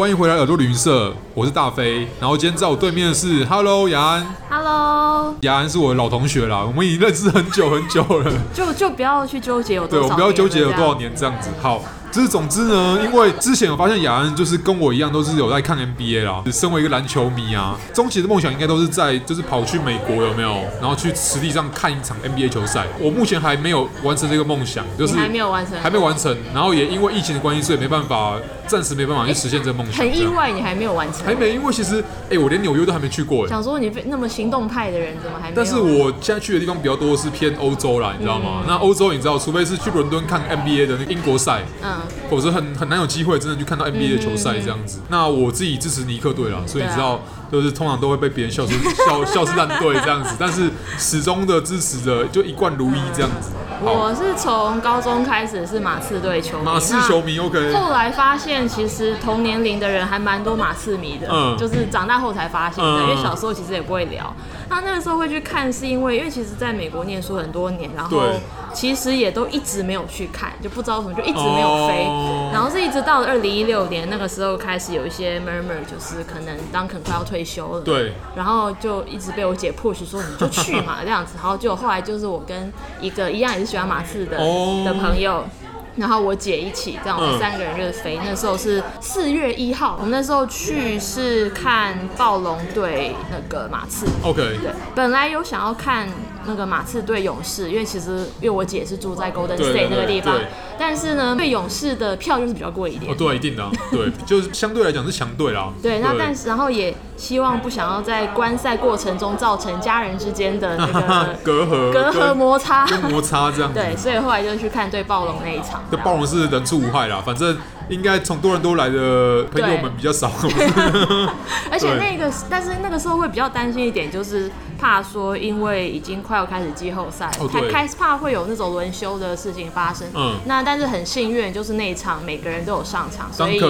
欢迎回来耳朵旅行社，我是大飞。然后今天在我对面的是，Hello 雅安，Hello 雅安是我的老同学啦，我们已经认识很久很久了。就就不要去纠结有多少，对，我们不要纠结有多少年这样子。好。就是总之呢，因为之前我发现雅安就是跟我一样，都是有在看 NBA 啦。身为一个篮球迷啊，终极的梦想应该都是在就是跑去美国有没有？然后去实地上看一场 NBA 球赛。我目前还没有完成这个梦想，就是还没有完成，还没完成。然后也因为疫情的关系，所以没办法，暂时没办法去实现这个梦想。很意外，你还没有完成？还没，因为其实哎，我连纽约都还没去过。想说你那么行动派的人，怎么还？但是我现在去的地方比较多是偏欧洲啦，你知道吗？嗯、那欧洲你知道，除非是去伦敦看 NBA 的那个英国赛，嗯，否则很。很难有机会真的去看到 NBA 的球赛这样子。那我自己支持尼克队啦，所以你知道，就是通常都会被别人笑出笑笑是烂队这样子。但是始终的支持着，就一贯如一这样子。我是从高中开始是马刺队球迷，马刺球迷 OK。后来发现其实同年龄的人还蛮多马刺迷的，嗯，就是长大后才发现的，嗯、因为小时候其实也不会聊。那那个时候会去看，是因为因为其实在美国念书很多年，然后其实也都一直没有去看，就不知道为什么就一直没有飞。哦、然后是一直到了二零一六年那个时候开始有一些 murmur，就是可能 Duncan 快要退休了，对。然后就一直被我姐 push 说你就去嘛这样子，然后就后来就是我跟一个一样也是喜欢马刺的、哦、的朋友。然后我姐一起，这样我们三个人就是飞。嗯、那时候是四月一号，我们那时候去是看暴龙对那个马刺。OK。对，本来有想要看那个马刺对勇士，因为其实因为我姐是住在 Golden State 那个地方，但是呢，对勇士的票就是比较贵一点。哦，对，一定的，对，就是相对来讲是强队啦。对，那但是然后也希望不想要在观赛过程中造成家人之间的那个 隔阂、隔阂摩擦、摩擦这样。对，所以后来就去看对暴龙那一场。这暴龙是人畜无害啦，反正应该从多伦多来的朋友们比较少。而且那个，但是那个时候会比较担心一点，就是怕说因为已经快要开始季后赛，他开始怕会有那种轮休的事情发生。嗯。那但是很幸运，就是那一场每个人都有上场，所以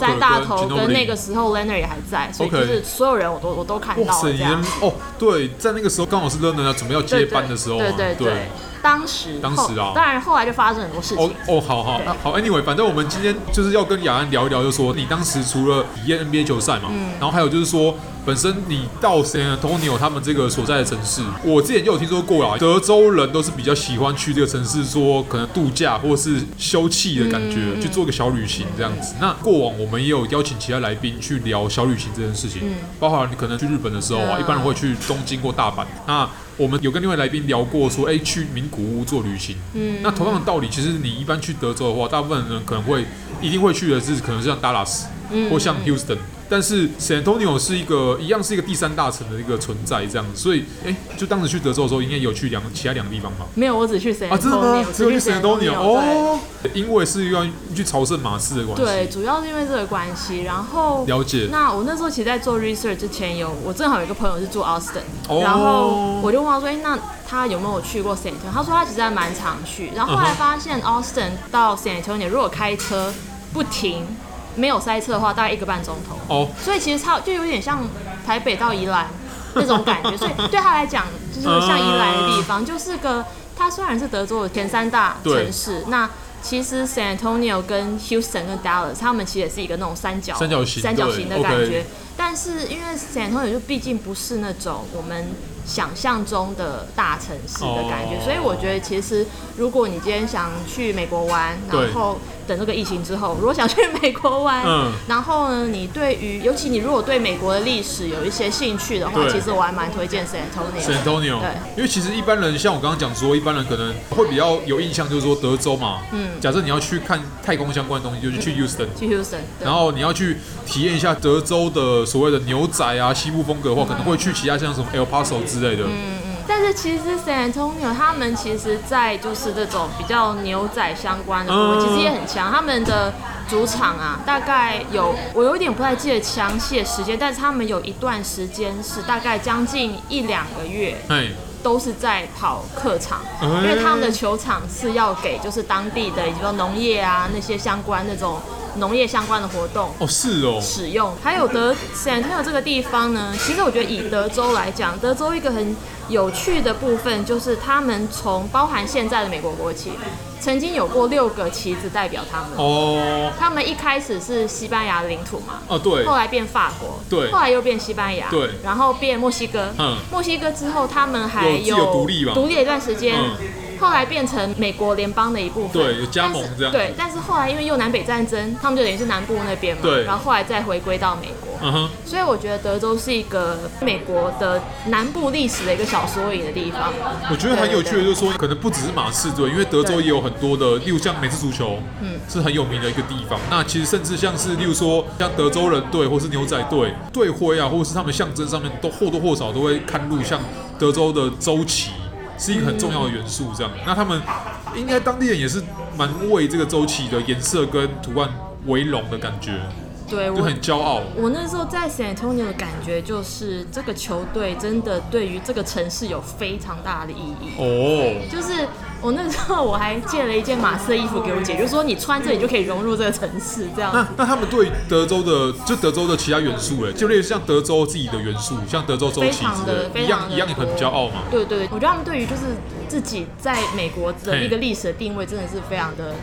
三大头跟那个时候 Leonard 也还在，所以就是所有人我都我都看到了这样。哦，对，在那个时候刚好是 Leonard 要准备要接班的时候。对对对。当时，当时啊，当然后来就发生很多事情。哦哦，好好好，Anyway，反正我们今天就是要跟雅安聊一聊，就说你当时除了体验 NBA 球赛嘛，嗯，然后还有就是说。本身你到 San Antonio 他们这个所在的城市，我之前就有听说过啦。德州人都是比较喜欢去这个城市，说可能度假或是休憩的感觉，嗯、去做个小旅行这样子。那过往我们也有邀请其他来宾去聊小旅行这件事情，嗯、包括你可能去日本的时候啊，嗯、一般人会去东京或大阪。那我们有跟另外来宾聊过，说哎、欸、去名古屋做旅行。嗯，那同样的道理，其实你一般去德州的话，大部分人可能会一定会去的是，可能是像 Dallas，或像 Houston。但是 San Antonio 是一个一样是一个第三大城的一个存在，这样子，所以哎，就当时去德州的时候，应该有去两其他两个地方吧？没有，我只去 San Antonio。啊，真的吗？只有去 San Antonio 哦。因为是要去朝圣马刺的关系。对，主要是因为这个关系。然后了解。那我那时候其实在做 research 之前有，有我正好有一个朋友是住 Austin，然后我就问他说，哎，那他有没有去过 San Antonio？他说他其实还蛮常去。然后后来发现 Austin 到 San Antonio 如果开车不停。没有塞车的话，大概一个半钟头。哦，oh. 所以其实差就有点像台北到宜兰那种感觉。所以对他来讲，就是像宜兰的地方，uh. 就是个他虽然是德州的前三大城市，那其实 San Antonio 跟 Houston 跟 Dallas，他们其实也是一个那种三角三角形三角形的感觉。但是因为 San Antonio 就毕竟不是那种我们想象中的大城市的感觉，oh. 所以我觉得其实如果你今天想去美国玩，然后。等这个疫情之后，如果想去美国玩，嗯，然后呢，你对于尤其你如果对美国的历史有一些兴趣的话，其实我还蛮推荐 San Antonio。San Antonio，对，因为其实一般人像我刚刚讲说，一般人可能会比较有印象，就是说德州嘛，嗯，假设你要去看太空相关的东西，就是去 Houston，去 Houston，然后你要去体验一下德州的所谓的牛仔啊、西部风格的话，可能会去其他像什么 El Paso 之类的，嗯。但是其实 San Antonio 他们其实，在就是这种比较牛仔相关的部分，其实也很强。他们的主场啊，大概有我有点不太记得详细的时间，但是他们有一段时间是大概将近一两个月，都是在跑客场，因为他们的球场是要给就是当地的，比如说农业啊那些相关那种。农业相关的活动哦，是哦，使用还有德 San Antonio 这个地方呢，其实我觉得以德州来讲，德州一个很有趣的部分就是他们从包含现在的美国国旗，曾经有过六个旗子代表他们。哦。他们一开始是西班牙的领土嘛？哦，对。后来变法国。对。后来又变西班牙。对。然后变墨西哥。嗯。墨西哥之后，他们还有独立嘛？独立了一段时间。嗯。后来变成美国联邦的一部分，对，有加盟这样。对，但是后来因为又南北战争，他们就等于是南部那边嘛，对。然后后来再回归到美国。嗯哼。所以我觉得德州是一个美国的南部历史的一个小缩影的地方。我觉得很有趣的，就是说可能不只是马刺队，因为德州也有很多的，例如像美式足球，嗯，是很有名的一个地方。那其实甚至像是例如说像德州人队或是牛仔队队徽啊，或者是他们象征上面都或多或少都会看入像德州的州旗。是一个很重要的元素，这样。那他们应该当地人也是蛮为这个周期的颜色跟图案为荣的感觉，对，我很骄傲。我那时候在 San Antonio 的感觉就是，这个球队真的对于这个城市有非常大的意义。哦，就是。我那时候我还借了一件马刺的衣服给我姐，就是说你穿这里就可以融入这个城市这样。那那他们对德州的就德州的其他元素哎，就类似像德州自己的元素，像德州州旗之类的，一样一样也很骄傲嘛。对对，我觉得他们对于就是自己在美国的一个历史的定位，真的是非常的。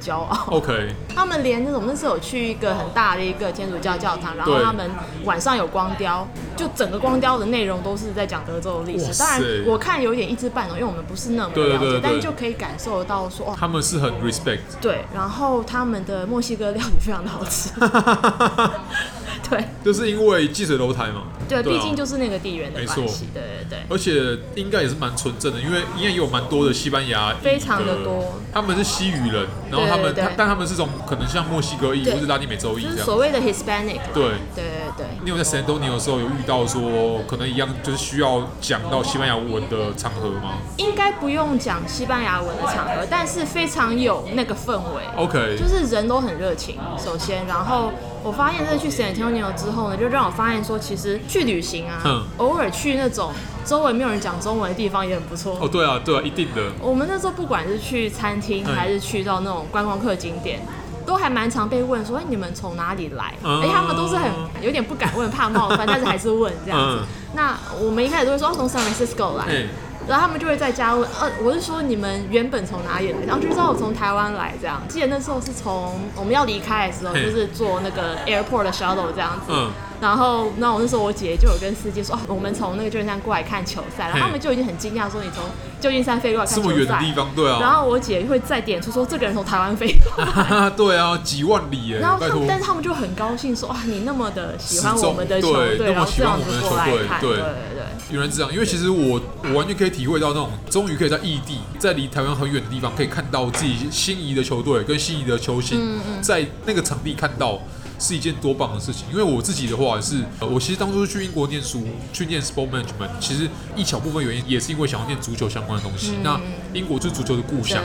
骄傲。OK。他们连那种那时候有去一个很大的一个天主教教堂，然后他们晚上有光雕，就整个光雕的内容都是在讲德州的历史。当然，我看有点一知半懂，因为我们不是那么了解，但是就可以感受得到说，哦，他们是很 respect。对，然后他们的墨西哥料理非常的好吃。对，就是因为积水楼台嘛。对，毕竟就是那个地缘的关系。对对对。而且应该也是蛮纯正的，因为应该也有蛮多的西班牙，非常的多。他们是西语人，然后他们，但他们是从可能像墨西哥裔或是拉丁美洲裔这样。就是所谓的 Hispanic。对对对。你有在 San Antonio 的时候有遇到说可能一样就是需要讲到西班牙文的场合吗？应该不用讲西班牙文的场合，但是非常有那个氛围。OK。就是人都很热情，首先，然后。我发现，这去 San Antonio 之后呢，就让我发现说，其实去旅行啊，嗯、偶尔去那种周围没有人讲中文的地方也很不错。哦，对啊，对啊，一定的。我们那时候不管是去餐厅，还是去到那种观光客景点，嗯、都还蛮常被问说，哎，你们从哪里来？哎、嗯，他们都是很有点不敢问，怕冒犯，但是还是问这样子。嗯、那我们一开始都会说，哦，从 San Francisco 来。嗯然后他们就会再加问，呃，我是说你们原本从哪里来？然后就知道我从台湾来这样。记得那时候是从我们要离开的时候，就是坐那个 airport 的 shuttle 这样子。嗯。然后，那我那时候我姐就有跟司机说，哦，我们从那个旧金山过来看球赛。然后他们就已经很惊讶，说你从旧金山飞过来看球赛。这么远的地方，对啊。然后我姐会再点出说，这个人从台湾飞过来。对啊，几万里耶。然后他们，但是他们就很高兴说，啊，你那么的喜欢我们的球队，然后这样子过来看，对对对。原来是这样，因为其实我我完全可以体会到那种，终于可以在异地，在离台湾很远的地方，可以看到自己心仪的球队跟心仪的球星，在那个场地看到，是一件多棒的事情。因为我自己的话是，我其实当初去英国念书，去念 sport management，其实一小部分原因也是因为想要念足球相关的东西。那英国就是足球的故乡，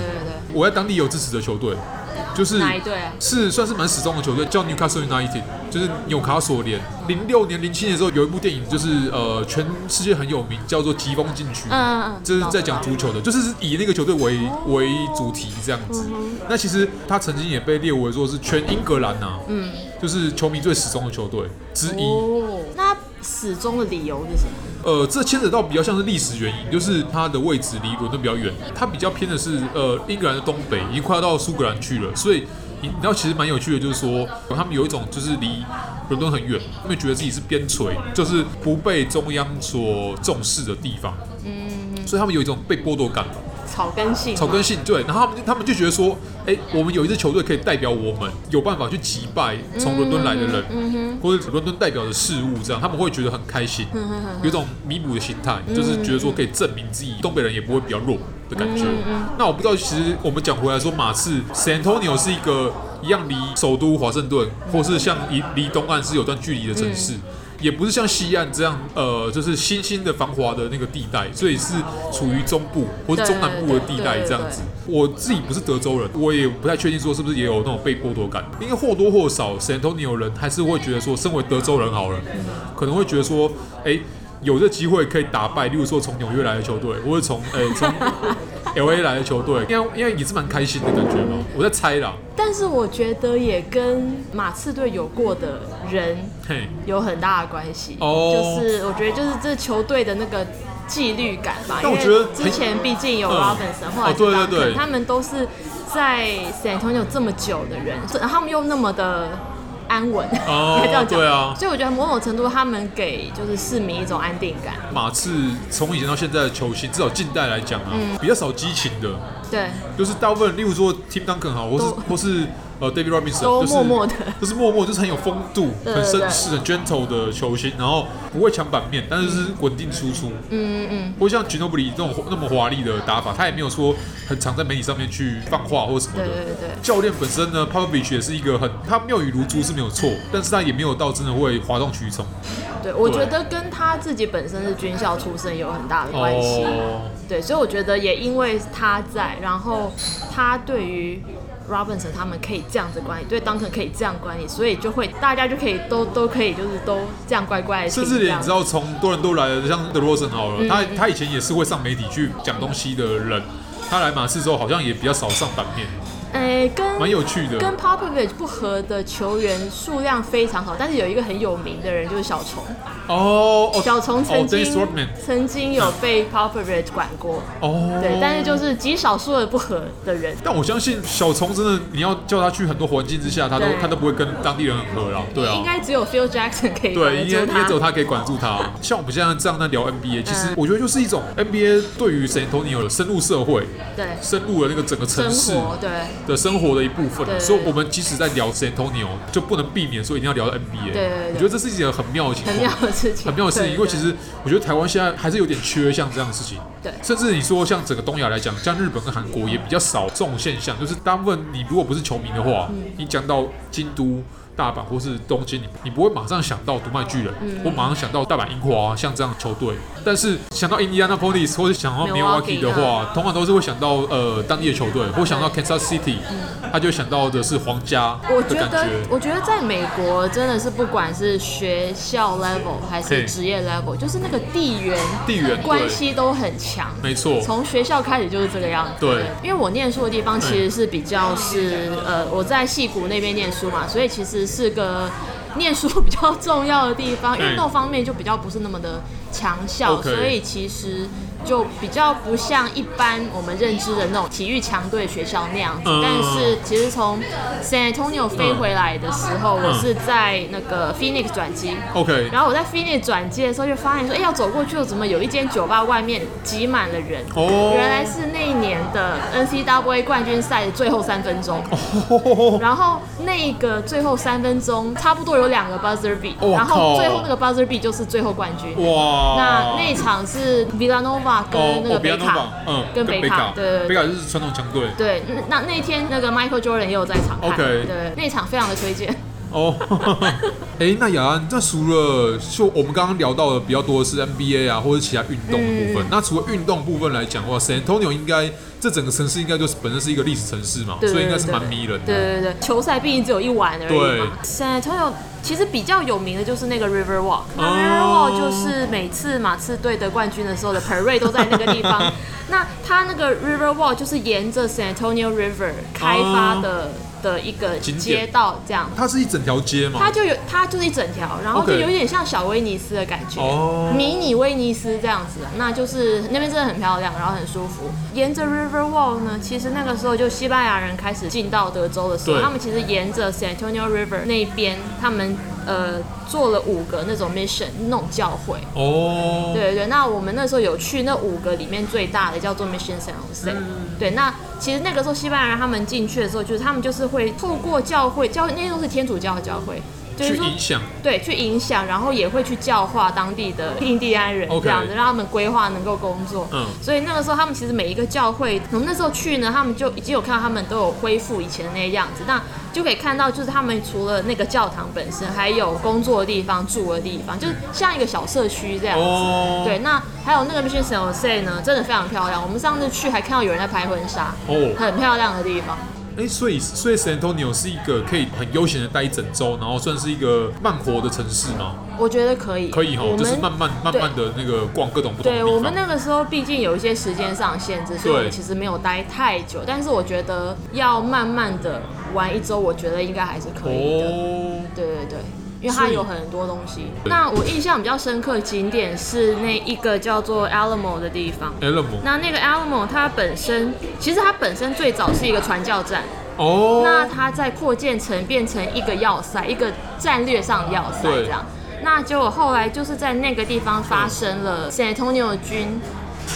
我在当地有支持的球队。就是哪一队啊？是算是蛮始终的球队，叫 Newcastle United，就是纽卡索联。零六年、零七年的时候，有一部电影，就是呃，全世界很有名，叫做《疾风禁区》。嗯嗯，这是在讲足球的，就是以那个球队为为主题这样子。那其实他曾经也被列为说是全英格兰呐，嗯，就是球迷最始终的球队之一。哦，那始终的理由是什么？呃，这牵扯到比较像是历史原因，就是它的位置离伦敦比较远，它比较偏的是呃英格兰的东北，已经快要到苏格兰去了，所以你知道其实蛮有趣的，就是说他们有一种就是离伦敦很远，他们觉得自己是边陲，就是不被中央所重视的地方，嗯，所以他们有一种被剥夺感。草根性，草根性对，然后他们他们就觉得说，哎、欸，我们有一支球队可以代表我们，有办法去击败从伦敦来的人，嗯嗯、或者伦敦代表的事物，这样他们会觉得很开心，有一种弥补的心态，嗯、就是觉得说可以证明自己东北人也不会比较弱的感觉。那我不知道，其实我们讲回来说，马刺 San Antonio 是一个一样离首都华盛顿，或是像离离东岸是有段距离的城市。嗯也不是像西岸这样，呃，就是新兴的繁华的那个地带，所以是处于中部或者中南部的地带这样子。我自己不是德州人，我也不太确定说是不是也有那种被剥夺感。因为或多或少，San Antonio 人还是会觉得说，身为德州人好了，可能会觉得说，哎、欸，有这机会可以打败，例如说从纽约来的球队，或者从哎从。欸 L A 来的球队，因为因为也是蛮开心的感觉嘛，我在猜啦。但是我觉得也跟马刺队有过的人有很大的关系。哦，就是我觉得就是这球队的那个纪律感吧。但我觉得之前毕竟有 Robinson，后来对对对，他们都是在 San Antonio 这么久的人，然后他们又那么的。安稳，哦，这样讲，对啊，所以我觉得某种程度他们给就是市民一种安定感。马刺从以前到现在的球星，至少近代来讲啊，嗯、比较少激情的，对，就是大部分，例如说 Tim Duncan 好，或是或是。呃，David Robinson 都默默的，就是默默，就是很有风度、很绅士、很 gentle 的球星，然后不会抢版面，但是是稳定输出。嗯嗯，不会像 Ginobili 这种那么华丽的打法，他也没有说很常在媒体上面去放话或什么的。对对对。教练本身呢，Popovich 也是一个很，他妙语如珠是没有错，但是他也没有到真的会哗众取宠。对，我觉得跟他自己本身是军校出身有很大的关系。对，所以我觉得也因为他在，然后他对于。Robinson 他们可以这样子管理，对，Duncan 可以这样管理，所以就会大家就可以都都可以就是都这样乖乖的。甚至连你知道从多伦多来的像 DeRozan 好了，嗯、他他以前也是会上媒体去讲东西的人，他来马刺之后好像也比较少上版面。哎、欸，跟蛮有趣的，跟 Popovich 不合的球员数量非常好，但是有一个很有名的人就是小虫。哦，小虫曾经、oh, 曾经有被 Popovich 管过。哦、oh，对，但是就是极少数的不合的人。但我相信小虫真的，你要叫他去很多环境之下，他都他都不会跟当地人很合了。对啊，应该只有 Phil Jackson 可以。对，应该应该只有他可以管住他。像我们现在这样在聊 NBA，其实我觉得就是一种 NBA 对于 San Antonio 的深入社会，对，深入了那个整个城市对的生活的一部分。对对对，所以我们即使在聊 San Antonio，就不能避免说一定要聊到 NBA。对，对，对，我觉得这是一件很妙的情况。很妙的事情。很妙的事情，因为其实我觉得台湾现在还是有点缺像这样的事情。对。甚至你说像整个东亚来讲，像日本跟韩国也比较少这种现象，就是大部分你如果不是球迷的话，嗯、你讲到京都。大阪或是东京，你你不会马上想到读卖巨人，嗯、或马上想到大阪樱花像这样的球队，但是想到 Indianapolis 或者想到 Milwaukee 的话，通常都是会想到呃当地的球队，或想到 Kansas City，嗯、他就想到的是皇家的感觉。我觉得，我觉得在美国真的是不管是学校 level 还是职业 level，就是那个地缘地缘关系都很强。没错，从学校开始就是这个样子。对，因为我念书的地方其实是比较是呃我在戏谷那边念书嘛，所以其实。是个念书比较重要的地方，运动方面就比较不是那么的强效，所以其实。就比较不像一般我们认知的那种体育强队学校那样子，嗯、但是其实从 San Antonio 飞回来的时候，嗯、我是在那个 Phoenix 转机，OK，然后我在 Phoenix 转机的时候就发现说，哎，要走过去，怎么有一间酒吧外面挤满了人？哦，原来是那一年的 NCAA 冠军赛的最后三分钟，哦，然后那个最后三分钟差不多有两个 buzzer beat，哦、然后最后那个 buzzer beat 就是最后冠军，哇，那那一场是 Villanova。跟那个北卡，嗯，跟北卡，对对，北卡就是传统强队。对，那那天那个 Michael Jordan 也有在场，OK，对，那场非常的推荐。哦，哎，那雅安，那除了就我们刚刚聊到的比较多的是 NBA 啊，或者其他运动的部分，那除了运动部分来讲的话，San Antonio 应该这整个城市应该就是本身是一个历史城市嘛，所以应该是蛮迷人的。对对对，球赛毕竟只有一晚而已嘛。San Antonio 其实比较有名的就是那个 River Walk，那 River Walk 就是每次马刺队得冠军的时候的 parade 都在那个地方。那它那个 River Walk 就是沿着 San Antonio River 开发的的一个街道，这样。它是一整条街吗？它就有，它就是一整条，然后就有点像小威尼斯的感觉，迷你威尼斯这样子。那就是那边真的很漂亮，然后很舒服。沿着 River Wall 呢，其实那个时候就西班牙人开始进到德州的时候，他们其实沿着 San Antonio River 那边，他们。呃，做了五个那种 mission 那种教会哦，对对对，那我们那时候有去那五个里面最大的叫做 Mission San Jose，嗯、对，那其实那个时候西班牙人他们进去的时候，就是他们就是会透过教会，教那些都是天主教的教会。就是说，对，去影响，然后也会去教化当地的印第安人，这样子让他们规划能够工作。嗯，所以那个时候他们其实每一个教会，我们那时候去呢，他们就已经有看到他们都有恢复以前的那个样子。那就可以看到，就是他们除了那个教堂本身，还有工作的地方、住的地方，就是像一个小社区这样子。哦。对，那还有那个 Mission San Jose 呢，真的非常漂亮。我们上次去还看到有人在拍婚纱，哦，很漂亮的地方。哎，所以所以 San Antonio 是一个可以很悠闲的待一整周，然后算是一个慢活的城市吗？我觉得可以，可以哈，就是慢慢慢慢的那个逛各种不同的。对，我们那个时候毕竟有一些时间上限制，所以其实没有待太久。但是我觉得要慢慢的玩一周，我觉得应该还是可以的。哦，对对对。因为它有很多东西。那我印象比较深刻的景点是那一个叫做 Alamo 的地方。Alamo。那那个 Alamo 它本身其实它本身最早是一个传教站。哦。那它在扩建成变成一个要塞，一个战略上的要塞这样。那结果后来就是在那个地方发生了 San Antonio 军。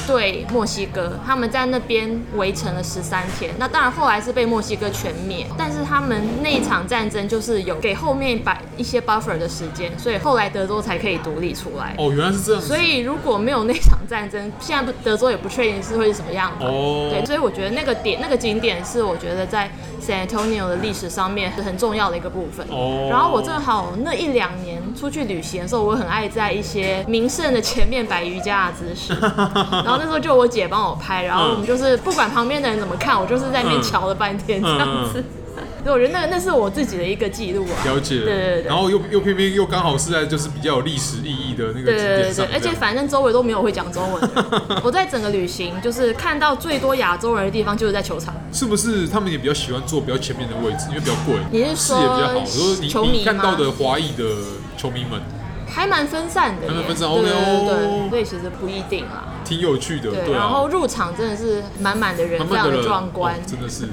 对墨西哥，他们在那边围城了十三天。那当然后来是被墨西哥全灭，但是他们那一场战争就是有给后面摆一些 buffer 的时间，所以后来德州才可以独立出来。哦，原来是这样。所以如果没有那场战争，现在不德州也不确定是会是什么样的。哦。对，所以我觉得那个点、那个景点是我觉得在 San Antonio 的历史上面是很重要的一个部分。哦。然后我正好那一两年出去旅行的时候，我很爱在一些名胜的前面摆瑜伽的姿势。然后那时候就我姐帮我拍，然后我们就是不管旁边的人怎么看，我就是在那边瞧了半天这样子。所以我觉得那那是我自己的一个记录啊。了解。对对对。然后又又偏偏又刚好是在就是比较有历史意义的那个景点上。对对对。而且反正周围都没有会讲中文的。我在整个旅行就是看到最多亚洲人的地方就是在球场。是不是他们也比较喜欢坐比较前面的位置，因为比较贵？你是说视野比较好？说你你看到的华裔的球迷们。还蛮分散的，还蛮分散，对对所以其实不一定啦。挺有趣的，对，然后入场真的是满满的人，非常的壮观，哦，真的是。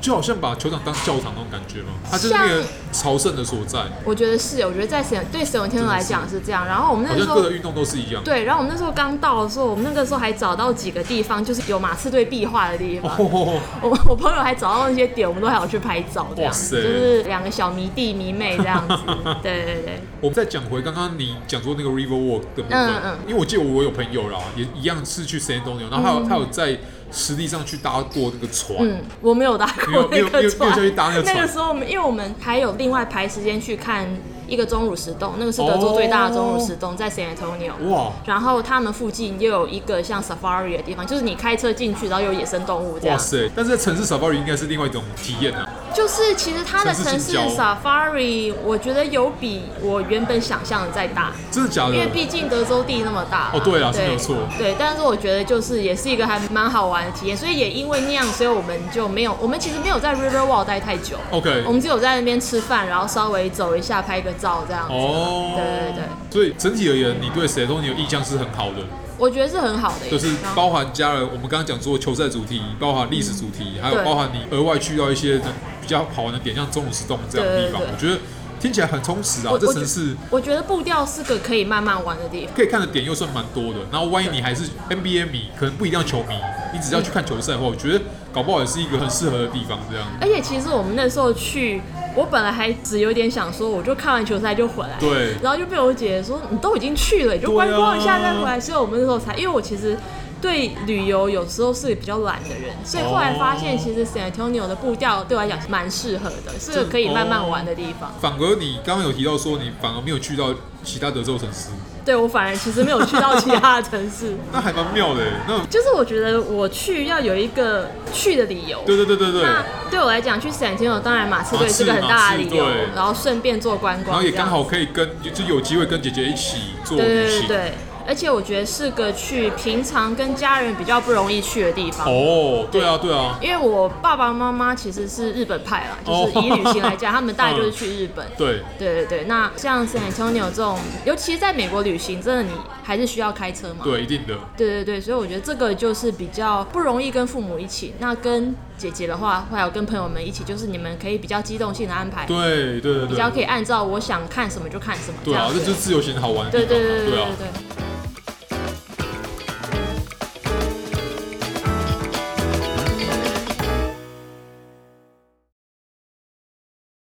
就好像把球场当教堂那种感觉嘛，它就是那个朝圣的所在。我觉得是，我觉得在神对神文天来讲是这样。然后我们那时候各个运动都是一样。对，然后我们那时候刚到的时候，我们那个时候还找到几个地方，就是有马刺队壁画的地方。我 我朋友还找到那些点，我们都还要去拍照，这样子，就是两个小迷弟迷妹这样子。对对对。我们再讲回刚刚你讲说那个 River Walk 的部分，嗯嗯，因为我记得我有朋友啦，也一样是去 San Antonio，然后他有他有在。实地上去搭过那个船，嗯，我没有搭过那个船。那个时候，我们因为我们还有另外排时间去看一个钟乳石洞，那个是德州最大的钟乳石洞，在 San Antonio。哇！然后他们附近又有一个像 Safari 的地方，就是你开车进去，然后有野生动物这样。哇塞！但是在城市 Safari 应该是另外一种体验啊。就是其实它的城市 Safari，我觉得有比我原本想象的再大。真的假的？因为毕竟德州地那么大。哦，对啊，是没有错。对，但是我觉得就是也是一个还蛮好玩的体验，所以也因为那样，所以我们就没有，我们其实没有在 River Wall 待太久。OK。我们只有在那边吃饭，然后稍微走一下，拍个照这样子。哦。对对对。所以整体而言，你对 San Antonio 印象是很好的。我觉得是很好的，就是包含加了我们刚刚讲说球赛主题，包含历史主题，还有包含你额外去到一些比较好玩的点，像钟乳石洞这样的地方，我觉得听起来很充实啊。这城市，我觉得步调是个可以慢慢玩的地方，可以看的点又算蛮多的。然后万一你还是 NBA 迷，可能不一定要球迷，你只要去看球赛的话，我觉得搞不好也是一个很适合的地方。这样，而且其实我们那时候去。我本来还只有点想说，我就看完球赛就回来，对，然后就被我姐姐说，你都已经去了，你就观光一下再回来。所以我们那时候才，因为我其实对旅游有时候是比较懒的人，所以后来发现其实 San Antonio 的步调对我来讲是蛮适合的，是个可以慢慢玩的地方。反而你刚刚有提到说，你反而没有去到其他德州城市。对，我反而其实没有去到其他的城市，那还蛮妙的。那就是我觉得我去要有一个去的理由。对对对对对。那对我来讲，去 San Antonio 当然马刺队是个很大的理由，然后顺便做观光，然后也刚好可以跟就有机会跟姐姐一起做旅行。对对对对。而且我觉得是个去平常跟家人比较不容易去的地方。哦，对啊，对啊。因为我爸爸妈妈其实是日本派啦，就是以旅行来讲，他们大概就是去日本。对，对对对。那像 San Antonio 这种，尤其是在美国旅行，真的你还是需要开车嘛？对，一定的。对对对，所以我觉得这个就是比较不容易跟父母一起。那跟姐姐的话，还有跟朋友们一起，就是你们可以比较机动性的安排。对对对。比较可以按照我想看什么就看什么。对啊，这就是自由行好玩对对对对对。